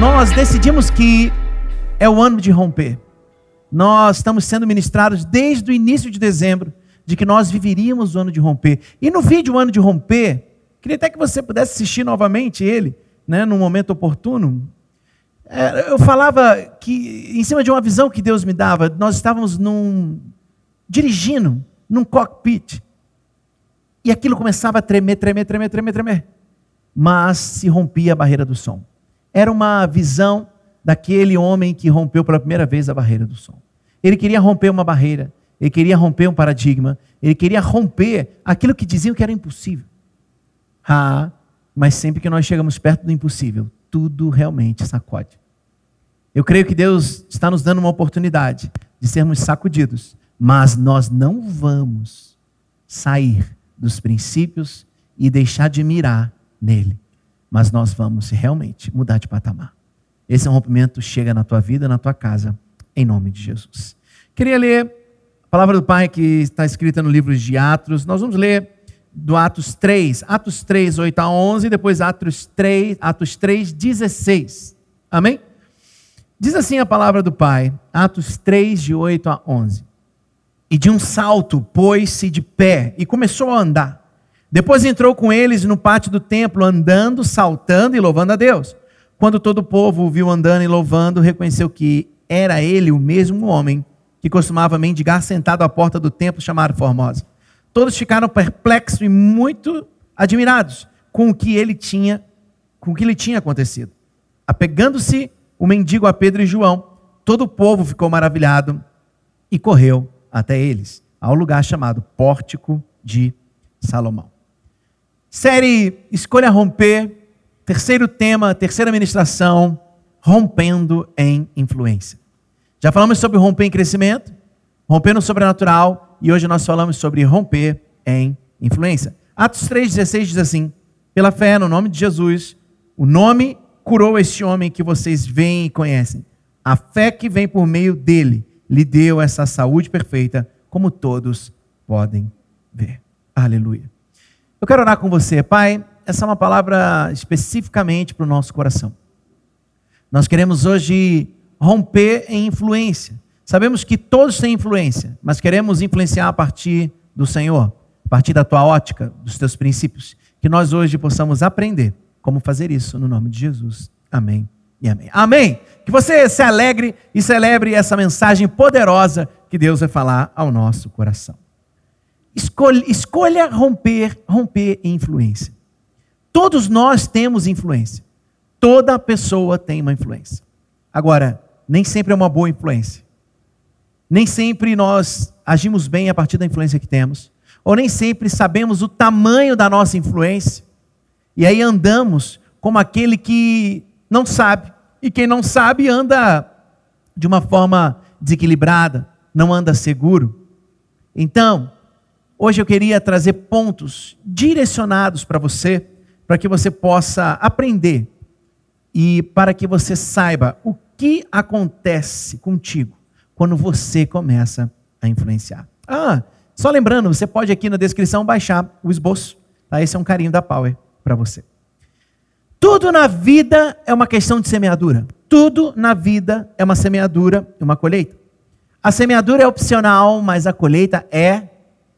nós decidimos que é o ano de romper. Nós estamos sendo ministrados desde o início de dezembro de que nós viveríamos o ano de romper. E no vídeo o ano de romper, queria até que você pudesse assistir novamente ele, né, num momento oportuno. É, eu falava que em cima de uma visão que Deus me dava, nós estávamos num dirigindo num cockpit. E aquilo começava a tremer, tremer, tremer, tremer, tremer. Mas se rompia a barreira do som. Era uma visão daquele homem que rompeu pela primeira vez a barreira do som. Ele queria romper uma barreira, ele queria romper um paradigma, ele queria romper aquilo que diziam que era impossível. Ah, mas sempre que nós chegamos perto do impossível, tudo realmente sacode. Eu creio que Deus está nos dando uma oportunidade de sermos sacudidos, mas nós não vamos sair dos princípios e deixar de mirar nele, mas nós vamos realmente mudar de patamar. Esse rompimento chega na tua vida, na tua casa, em nome de Jesus. Queria ler a palavra do Pai que está escrita no livro de Atos. Nós vamos ler do Atos 3, Atos 3, 8 a 11, depois Atos 3, Atos 3, 16. Amém? Diz assim a palavra do Pai, Atos 3, de 8 a 11. E de um salto pôs-se de pé e começou a andar. Depois entrou com eles no pátio do templo, andando, saltando e louvando a Deus. Quando todo o povo o viu andando e louvando, reconheceu que era ele o mesmo homem que costumava mendigar sentado à porta do templo chamado Formosa. Todos ficaram perplexos e muito admirados com o que ele tinha, com o que lhe tinha acontecido. Apegando-se o mendigo a Pedro e João, todo o povo ficou maravilhado e correu até eles, ao lugar chamado Pórtico de Salomão. Série Escolha Romper Terceiro tema, terceira ministração, rompendo em influência. Já falamos sobre romper em crescimento, romper no sobrenatural, e hoje nós falamos sobre romper em influência. Atos 3,16 diz assim: pela fé no nome de Jesus, o nome curou este homem que vocês veem e conhecem. A fé que vem por meio dele lhe deu essa saúde perfeita, como todos podem ver. Aleluia. Eu quero orar com você, Pai essa é uma palavra especificamente para o nosso coração. Nós queremos hoje romper em influência. Sabemos que todos têm influência, mas queremos influenciar a partir do Senhor, a partir da tua ótica, dos teus princípios. Que nós hoje possamos aprender como fazer isso no nome de Jesus. Amém e amém. Amém. Que você se alegre e celebre essa mensagem poderosa que Deus vai falar ao nosso coração. Escolha, escolha romper, romper influência. Todos nós temos influência. Toda pessoa tem uma influência. Agora, nem sempre é uma boa influência. Nem sempre nós agimos bem a partir da influência que temos. Ou nem sempre sabemos o tamanho da nossa influência. E aí andamos como aquele que não sabe. E quem não sabe anda de uma forma desequilibrada, não anda seguro. Então, hoje eu queria trazer pontos direcionados para você para que você possa aprender e para que você saiba o que acontece contigo quando você começa a influenciar. Ah, só lembrando, você pode aqui na descrição baixar o esboço. Tá? Esse é um carinho da Power para você. Tudo na vida é uma questão de semeadura. Tudo na vida é uma semeadura e uma colheita. A semeadura é opcional, mas a colheita é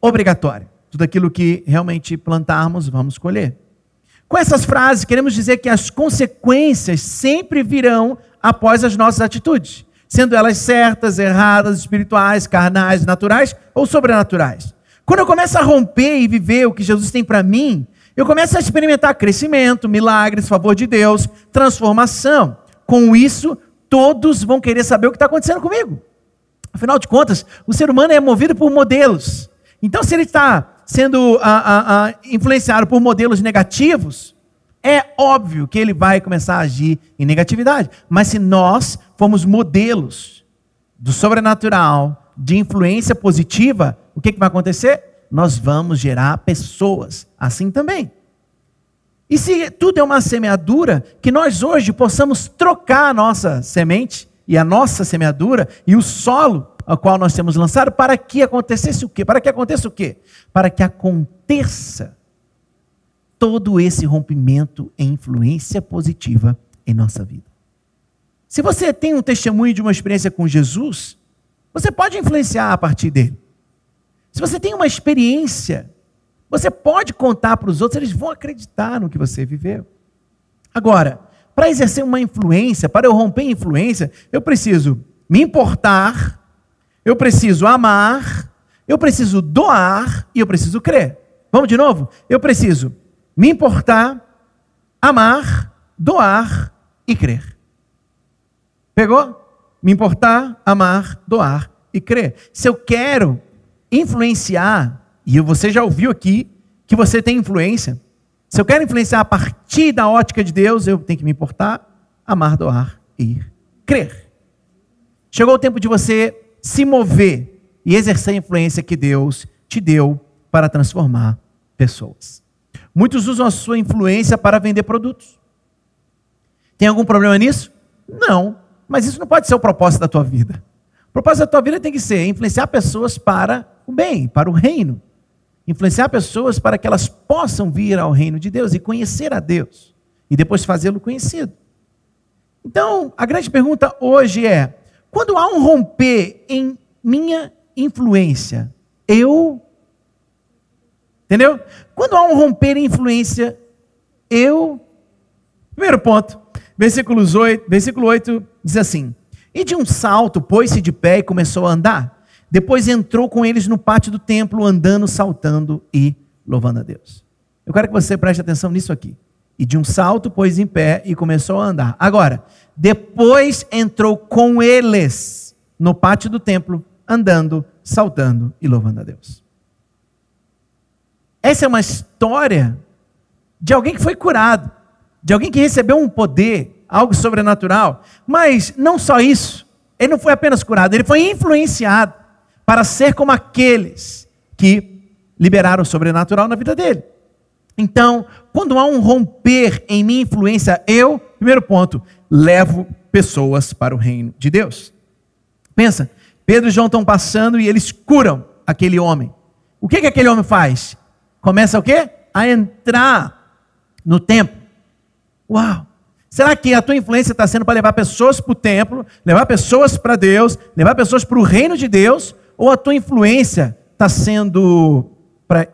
obrigatória. Tudo aquilo que realmente plantarmos, vamos colher. Com essas frases, queremos dizer que as consequências sempre virão após as nossas atitudes, sendo elas certas, erradas, espirituais, carnais, naturais ou sobrenaturais. Quando eu começo a romper e viver o que Jesus tem para mim, eu começo a experimentar crescimento, milagres, favor de Deus, transformação. Com isso, todos vão querer saber o que está acontecendo comigo. Afinal de contas, o ser humano é movido por modelos. Então, se ele está sendo ah, ah, ah, influenciado por modelos negativos, é óbvio que ele vai começar a agir em negatividade. Mas se nós formos modelos do sobrenatural, de influência positiva, o que, que vai acontecer? Nós vamos gerar pessoas assim também. E se tudo é uma semeadura, que nós hoje possamos trocar a nossa semente e a nossa semeadura e o solo a qual nós temos lançado, para que acontecesse o quê? Para que aconteça o quê? Para que aconteça todo esse rompimento em influência positiva em nossa vida. Se você tem um testemunho de uma experiência com Jesus, você pode influenciar a partir dele. Se você tem uma experiência, você pode contar para os outros, eles vão acreditar no que você viveu. Agora, para exercer uma influência, para eu romper influência, eu preciso me importar, eu preciso amar, eu preciso doar e eu preciso crer. Vamos de novo? Eu preciso me importar, amar, doar e crer. Pegou? Me importar, amar, doar e crer. Se eu quero influenciar, e você já ouviu aqui que você tem influência, se eu quero influenciar a partir da ótica de Deus, eu tenho que me importar, amar, doar e crer. Chegou o tempo de você se mover e exercer a influência que Deus te deu para transformar pessoas. Muitos usam a sua influência para vender produtos. Tem algum problema nisso? Não, mas isso não pode ser o propósito da tua vida. O propósito da tua vida tem que ser influenciar pessoas para o bem, para o reino influenciar pessoas para que elas possam vir ao reino de Deus e conhecer a Deus e depois fazê-lo conhecido. Então, a grande pergunta hoje é: quando há um romper em minha influência, eu. Entendeu? Quando há um romper em influência, eu. Primeiro ponto, versículos 8, versículo 8 diz assim: E de um salto pôs-se de pé e começou a andar. Depois entrou com eles no pátio do templo, andando, saltando e louvando a Deus. Eu quero que você preste atenção nisso aqui. E de um salto pôs em pé e começou a andar. Agora, depois entrou com eles no pátio do templo, andando, saltando e louvando a Deus. Essa é uma história de alguém que foi curado, de alguém que recebeu um poder, algo sobrenatural. Mas não só isso, ele não foi apenas curado, ele foi influenciado para ser como aqueles que liberaram o sobrenatural na vida dele. Então, quando há um romper em minha influência, eu, primeiro ponto, levo pessoas para o reino de Deus. Pensa, Pedro e João estão passando e eles curam aquele homem. O que, que aquele homem faz? Começa o quê? A entrar no templo. Uau! Será que a tua influência está sendo para levar pessoas para o templo, levar pessoas para Deus, levar pessoas para o reino de Deus? Ou a tua influência está sendo para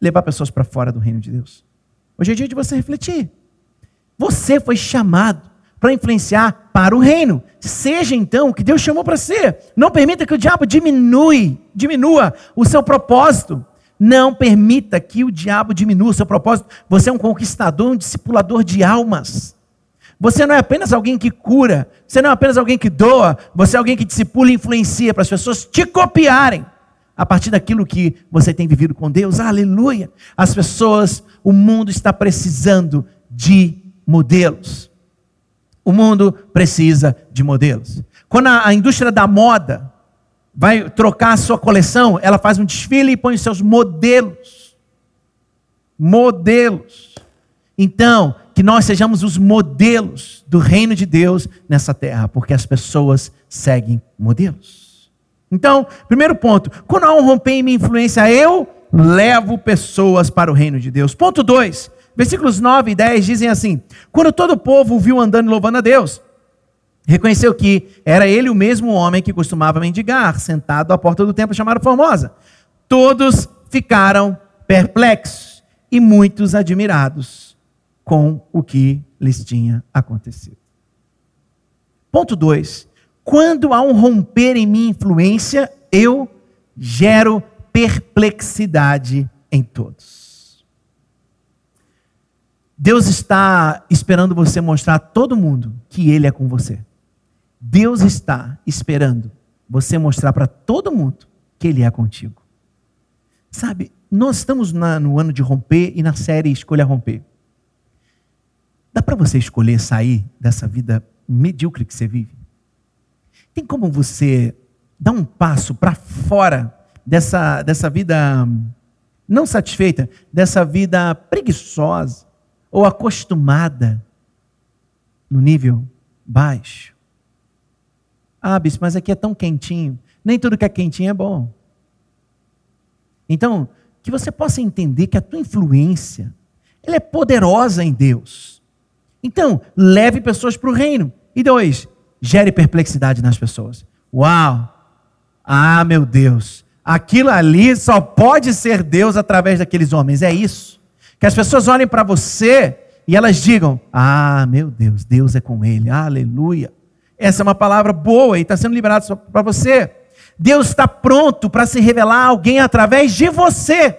levar pessoas para fora do reino de Deus? Hoje é dia de você refletir. Você foi chamado para influenciar para o reino. Seja então o que Deus chamou para ser. Não permita que o diabo diminui, diminua o seu propósito. Não permita que o diabo diminua o seu propósito. Você é um conquistador, um discipulador de almas. Você não é apenas alguém que cura, você não é apenas alguém que doa, você é alguém que discipula e influencia para as pessoas te copiarem a partir daquilo que você tem vivido com Deus. Aleluia! As pessoas, o mundo está precisando de modelos. O mundo precisa de modelos. Quando a, a indústria da moda vai trocar a sua coleção, ela faz um desfile e põe os seus modelos. Modelos. Então, que nós sejamos os modelos do reino de Deus nessa terra, porque as pessoas seguem modelos. Então, primeiro ponto, quando há um romper em minha influência, eu levo pessoas para o reino de Deus. Ponto 2, versículos 9 e 10 dizem assim: Quando todo o povo viu andando e louvando a Deus, reconheceu que era ele o mesmo homem que costumava mendigar, sentado à porta do templo chamado Formosa. Todos ficaram perplexos e muitos admirados com o que lhes tinha acontecido. Ponto 2. Quando há um romper em minha influência, eu gero perplexidade em todos. Deus está esperando você mostrar a todo mundo que Ele é com você. Deus está esperando você mostrar para todo mundo que Ele é contigo. Sabe, nós estamos na, no ano de romper e na série Escolha Romper. Dá para você escolher sair dessa vida medíocre que você vive? Tem como você dar um passo para fora dessa, dessa vida não satisfeita, dessa vida preguiçosa ou acostumada no nível baixo? Ah, bispo, mas aqui é tão quentinho. Nem tudo que é quentinho é bom. Então, que você possa entender que a tua influência ela é poderosa em Deus Então, leve pessoas para o reino. E dois, gere perplexidade nas pessoas. Uau! Ah, meu Deus! Aquilo ali só pode ser Deus através daqueles homens. É isso. Que as pessoas olhem para você e elas digam: Ah, meu Deus, Deus é com ele. Aleluia. Essa é uma palavra boa e está sendo liberada para você. Deus está pronto para se revelar a alguém através de você.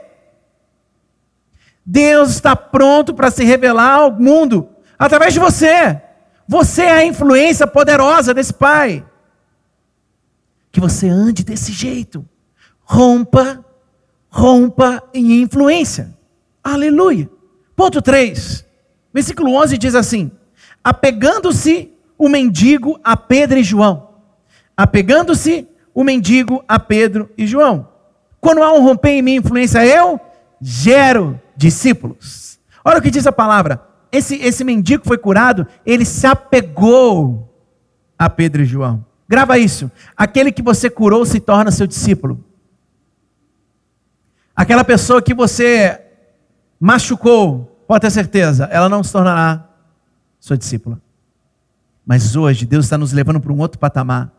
Deus está pronto para se revelar ao mundo através de você. Você é a influência poderosa desse Pai. Que você ande desse jeito. Rompa, rompa em influência. Aleluia. Ponto 3. Versículo 11 diz assim: Apegando-se o mendigo a Pedro e João. Apegando-se o mendigo a Pedro e João. Quando há um romper em minha influência, eu gero discípulos. Olha o que diz a palavra. Esse, esse mendigo foi curado, ele se apegou a Pedro e João. Grava isso. Aquele que você curou se torna seu discípulo. Aquela pessoa que você machucou, pode ter certeza, ela não se tornará sua discípula. Mas hoje Deus está nos levando para um outro patamar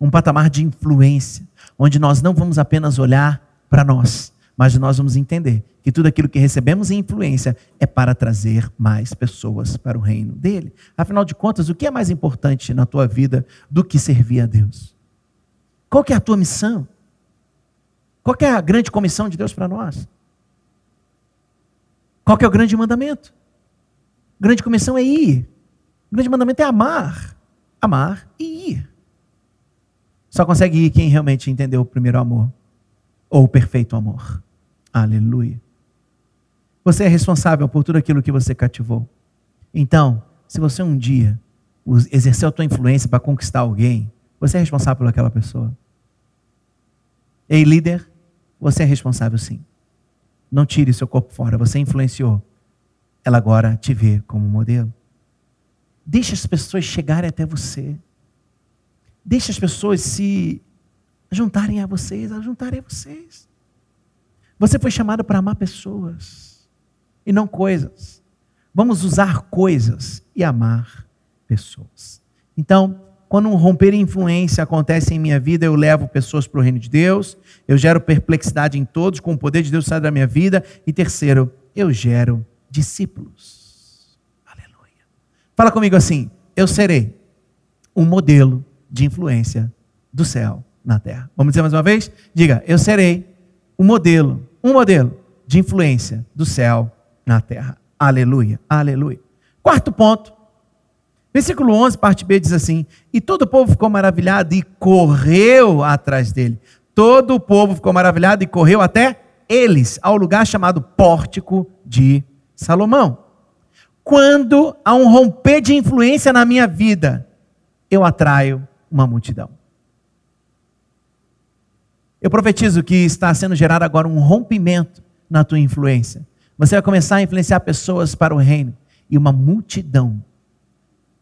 um patamar de influência, onde nós não vamos apenas olhar para nós, mas nós vamos entender que tudo aquilo que recebemos em influência é para trazer mais pessoas para o reino dele. Afinal de contas, o que é mais importante na tua vida do que servir a Deus? Qual é a tua missão? Qual é a grande comissão de Deus para nós? Qual é o grande mandamento? A grande comissão é ir. O grande mandamento é amar. Amar e ir. Só consegue ir quem realmente entendeu o primeiro amor, ou o perfeito amor. Aleluia. Você é responsável por tudo aquilo que você cativou. Então, se você um dia exerceu a tua influência para conquistar alguém, você é responsável por aquela pessoa. Ei, líder, você é responsável sim. Não tire seu corpo fora, você influenciou. Ela agora te vê como modelo. Deixe as pessoas chegarem até você. Deixe as pessoas se juntarem a vocês, a juntarem a vocês. Você foi chamado para amar pessoas e não coisas. Vamos usar coisas e amar pessoas. Então, quando um romper influência acontece em minha vida, eu levo pessoas para o reino de Deus, eu gero perplexidade em todos, com o poder de Deus sai da minha vida. E terceiro, eu gero discípulos. Aleluia. Fala comigo assim: eu serei um modelo de influência do céu na terra. Vamos dizer mais uma vez? Diga, eu serei um modelo, um modelo de influência do céu na terra. Aleluia, aleluia. Quarto ponto, versículo 11, parte B diz assim: E todo o povo ficou maravilhado e correu atrás dele. Todo o povo ficou maravilhado e correu até eles, ao lugar chamado Pórtico de Salomão. Quando há um romper de influência na minha vida, eu atraio uma multidão. Eu profetizo que está sendo gerado agora um rompimento na tua influência. Você vai começar a influenciar pessoas para o reino e uma multidão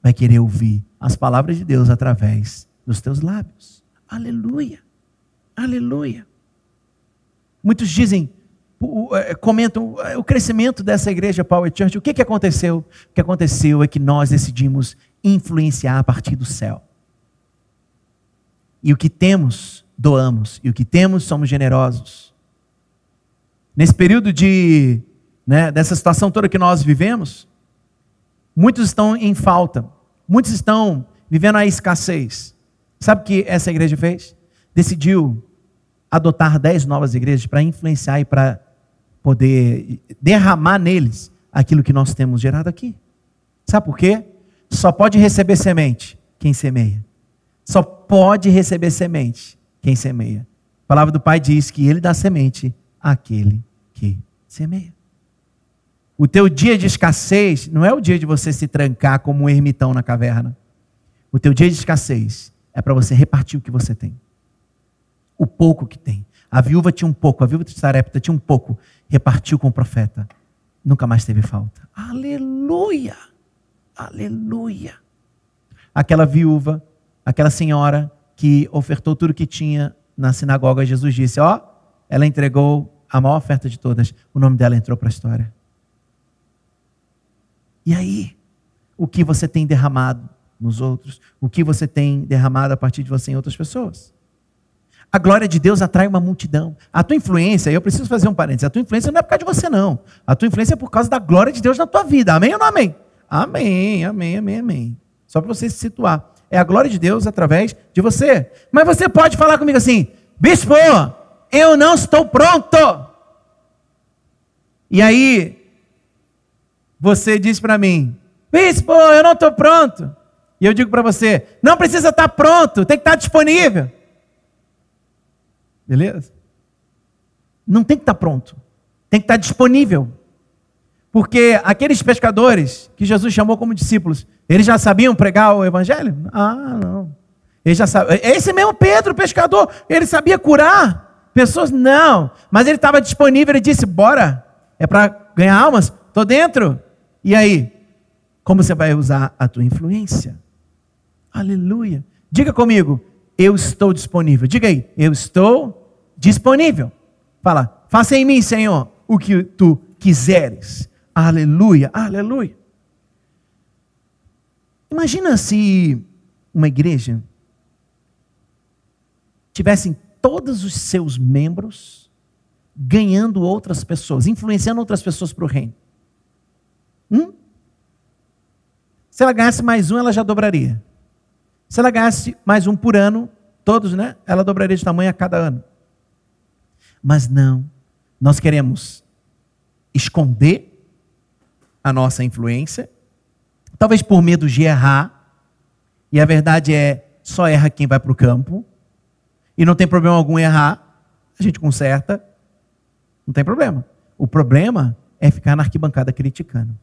vai querer ouvir as palavras de Deus através dos teus lábios. Aleluia. Aleluia. Muitos dizem, é, comentam é, o crescimento dessa igreja Power Church. O que, que aconteceu? O que aconteceu é que nós decidimos influenciar a partir do céu. E o que temos, doamos. E o que temos, somos generosos. Nesse período de, né, dessa situação toda que nós vivemos, muitos estão em falta. Muitos estão vivendo a escassez. Sabe o que essa igreja fez? Decidiu adotar dez novas igrejas para influenciar e para poder derramar neles aquilo que nós temos gerado aqui. Sabe por quê? Só pode receber semente quem semeia. Só pode receber semente quem semeia. A palavra do Pai diz que ele dá semente àquele que semeia. O teu dia de escassez não é o dia de você se trancar como um ermitão na caverna. O teu dia de escassez é para você repartir o que você tem. O pouco que tem. A viúva tinha um pouco, a viúva de Sarepta tinha um pouco, repartiu com o profeta. Nunca mais teve falta. Aleluia! Aleluia! Aquela viúva aquela senhora que ofertou tudo que tinha na sinagoga, Jesus disse: Ó, ela entregou a maior oferta de todas, o nome dela entrou para a história. E aí, o que você tem derramado nos outros, o que você tem derramado a partir de você em outras pessoas. A glória de Deus atrai uma multidão. A tua influência, eu preciso fazer um parênteses, a tua influência não é por causa de você, não. A tua influência é por causa da glória de Deus na tua vida. Amém ou não amém? Amém, amém, amém, amém. Só para você se situar. É a glória de Deus através de você. Mas você pode falar comigo assim, bispo, eu não estou pronto. E aí, você diz para mim, bispo, eu não estou pronto. E eu digo para você, não precisa estar tá pronto, tem que estar tá disponível. Beleza? Não tem que estar tá pronto, tem que estar disponível. Porque aqueles pescadores que Jesus chamou como discípulos, eles já sabiam pregar o evangelho? Ah, não. Eles já sabiam. Esse mesmo Pedro, pescador, ele sabia curar pessoas? Não. Mas ele estava disponível, ele disse: bora. É para ganhar almas? Estou dentro. E aí? Como você vai usar a tua influência? Aleluia. Diga comigo, eu estou disponível. Diga aí, eu estou disponível. Fala, faça em mim, Senhor, o que tu quiseres. Aleluia, aleluia. Imagina se uma igreja tivessem todos os seus membros ganhando outras pessoas, influenciando outras pessoas para o reino. Hum? Se ela ganhasse mais um, ela já dobraria. Se ela ganhasse mais um por ano, todos, né? Ela dobraria de tamanho a cada ano. Mas não, nós queremos esconder a nossa influência, talvez por medo de errar, e a verdade é, só erra quem vai para o campo, e não tem problema algum errar, a gente conserta, não tem problema. O problema é ficar na arquibancada criticando.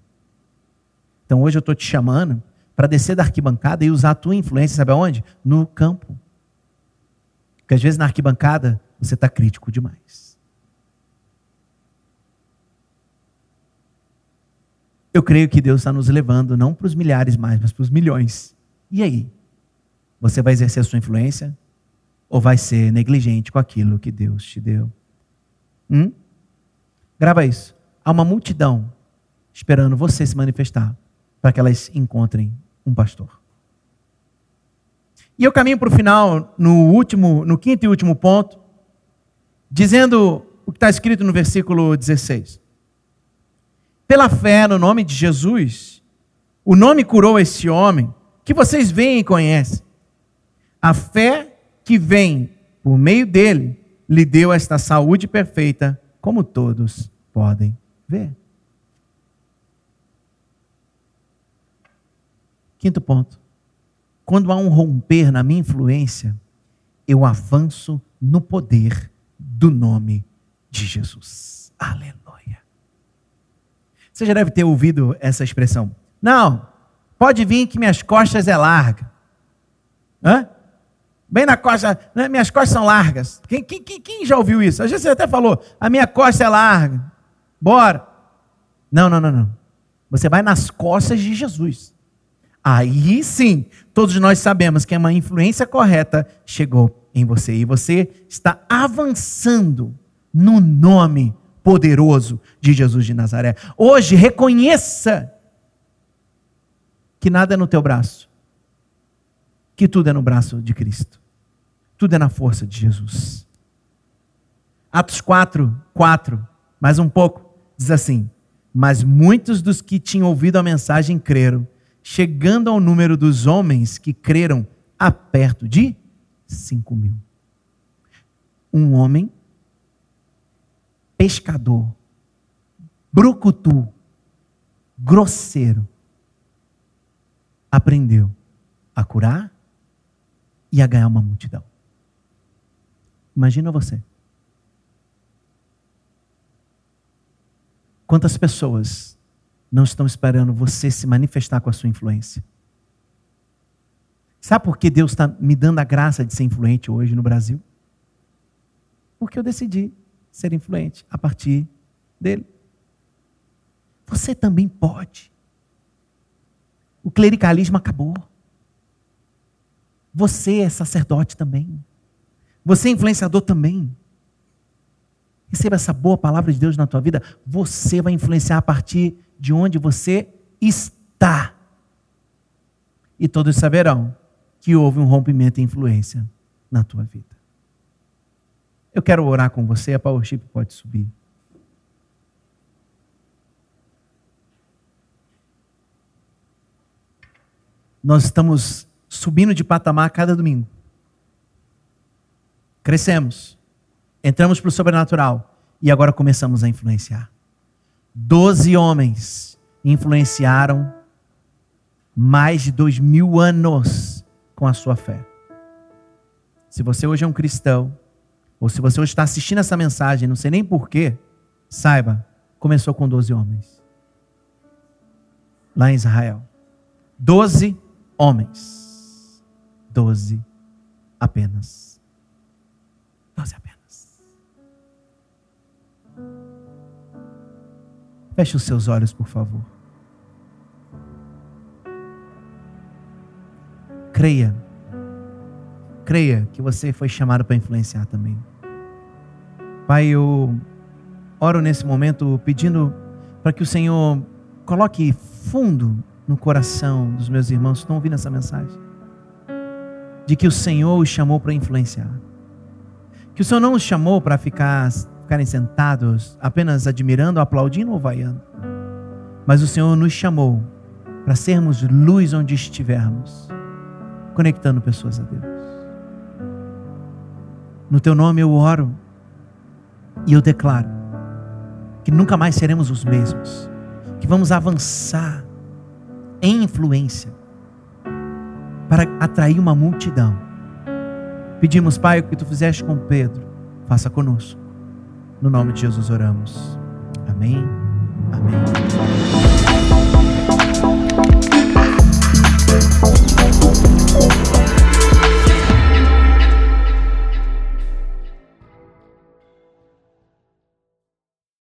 Então hoje eu estou te chamando para descer da arquibancada e usar a tua influência, sabe aonde? No campo. Porque às vezes na arquibancada você está crítico demais. Eu creio que Deus está nos levando não para os milhares mais, mas para os milhões. E aí? Você vai exercer a sua influência? Ou vai ser negligente com aquilo que Deus te deu? Hum? Grava isso. Há uma multidão esperando você se manifestar para que elas encontrem um pastor. E eu caminho para o final, no último, no quinto e último ponto, dizendo o que está escrito no versículo 16. Pela fé no nome de Jesus, o nome curou esse homem, que vocês veem e conhecem. A fé que vem por meio dele lhe deu esta saúde perfeita, como todos podem ver. Quinto ponto. Quando há um romper na minha influência, eu avanço no poder do nome de Jesus. Aleluia. Você já deve ter ouvido essa expressão. Não, pode vir que minhas costas é larga. Hã? Bem na costa, né? minhas costas são largas. Quem, quem, quem já ouviu isso? Às vezes você até falou, a minha costa é larga. Bora. Não, não, não, não. Você vai nas costas de Jesus. Aí sim, todos nós sabemos que uma influência correta chegou em você e você está avançando no nome poderoso de Jesus de Nazaré. Hoje, reconheça que nada é no teu braço, que tudo é no braço de Cristo, tudo é na força de Jesus. Atos 4, 4, mais um pouco, diz assim: Mas muitos dos que tinham ouvido a mensagem creram chegando ao número dos homens que creram a perto de 5 mil. Um homem pescador, brucutu, grosseiro, aprendeu a curar e a ganhar uma multidão. Imagina você. Quantas pessoas não estão esperando você se manifestar com a sua influência. Sabe por que Deus está me dando a graça de ser influente hoje no Brasil? Porque eu decidi ser influente a partir dele. Você também pode. O clericalismo acabou. Você é sacerdote também. Você é influenciador também. Receba essa boa palavra de Deus na tua vida. Você vai influenciar a partir de onde você está. e todos saberão que houve um rompimento de influência na tua vida. Eu quero orar com você, a PowerShip pode subir. Nós estamos subindo de patamar cada domingo. Crescemos, entramos para o sobrenatural e agora começamos a influenciar. Doze homens influenciaram mais de dois mil anos com a sua fé. Se você hoje é um cristão, ou se você hoje está assistindo essa mensagem, não sei nem porquê, saiba, começou com 12 homens. Lá em Israel. 12 homens. 12 apenas. 12 apenas. Feche os seus olhos, por favor. Creia. Creia que você foi chamado para influenciar também. Pai, eu oro nesse momento pedindo para que o Senhor coloque fundo no coração dos meus irmãos que estão ouvindo essa mensagem. De que o Senhor os chamou para influenciar. Que o Senhor não os chamou para ficar, ficarem sentados apenas admirando, aplaudindo ou vaiando. Mas o Senhor nos chamou para sermos luz onde estivermos, conectando pessoas a Deus. No teu nome eu oro e eu declaro que nunca mais seremos os mesmos, que vamos avançar em influência para atrair uma multidão. Pedimos, Pai, o que tu fizeste com Pedro, faça conosco. No nome de Jesus oramos. Amém. Amém.